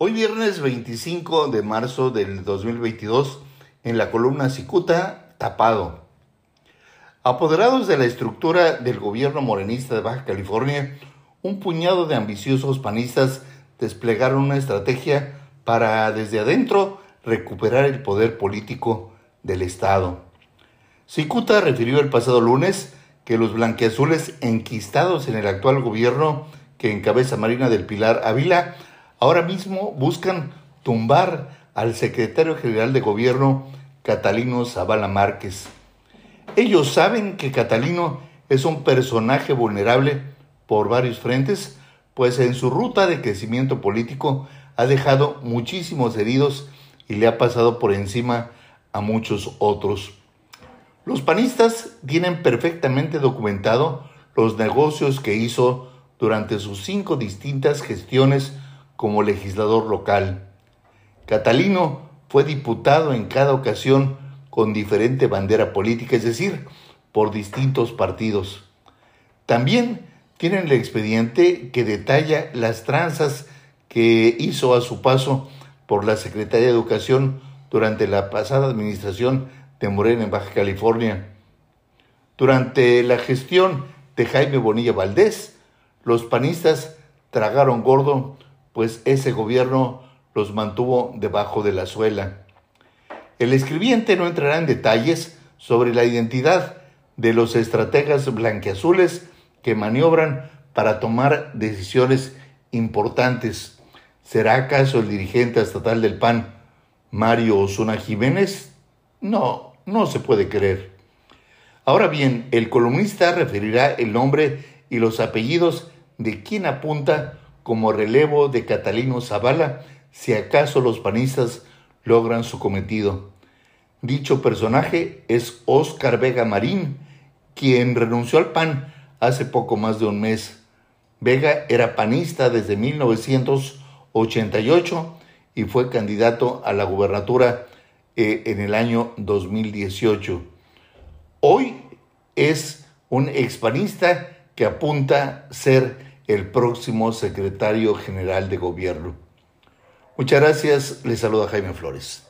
Hoy viernes 25 de marzo del 2022, en la columna Cicuta, tapado. Apoderados de la estructura del gobierno morenista de Baja California, un puñado de ambiciosos panistas desplegaron una estrategia para desde adentro recuperar el poder político del Estado. Cicuta refirió el pasado lunes que los blanqueazules enquistados en el actual gobierno que encabeza Marina del Pilar Ávila ahora mismo buscan tumbar al secretario general de gobierno Catalino Zavala Márquez. Ellos saben que Catalino es un personaje vulnerable por varios frentes, pues en su ruta de crecimiento político ha dejado muchísimos heridos y le ha pasado por encima a muchos otros. Los panistas tienen perfectamente documentado los negocios que hizo durante sus cinco distintas gestiones como legislador local. Catalino fue diputado en cada ocasión con diferente bandera política, es decir, por distintos partidos. También tienen el expediente que detalla las tranzas que hizo a su paso por la Secretaría de Educación durante la pasada administración de Morena en Baja California. Durante la gestión de Jaime Bonilla Valdés, los panistas tragaron gordo pues ese gobierno los mantuvo debajo de la suela. El escribiente no entrará en detalles sobre la identidad de los estrategas blanqueazules que maniobran para tomar decisiones importantes. ¿Será acaso el dirigente estatal del PAN, Mario Osuna Jiménez? No, no se puede creer. Ahora bien, el columnista referirá el nombre y los apellidos de quien apunta como relevo de Catalino Zavala si acaso los panistas logran su cometido. Dicho personaje es Óscar Vega Marín, quien renunció al PAN hace poco más de un mes. Vega era panista desde 1988 y fue candidato a la gubernatura eh, en el año 2018. Hoy es un expanista que apunta ser el próximo secretario general de gobierno. Muchas gracias, les saluda Jaime Flores.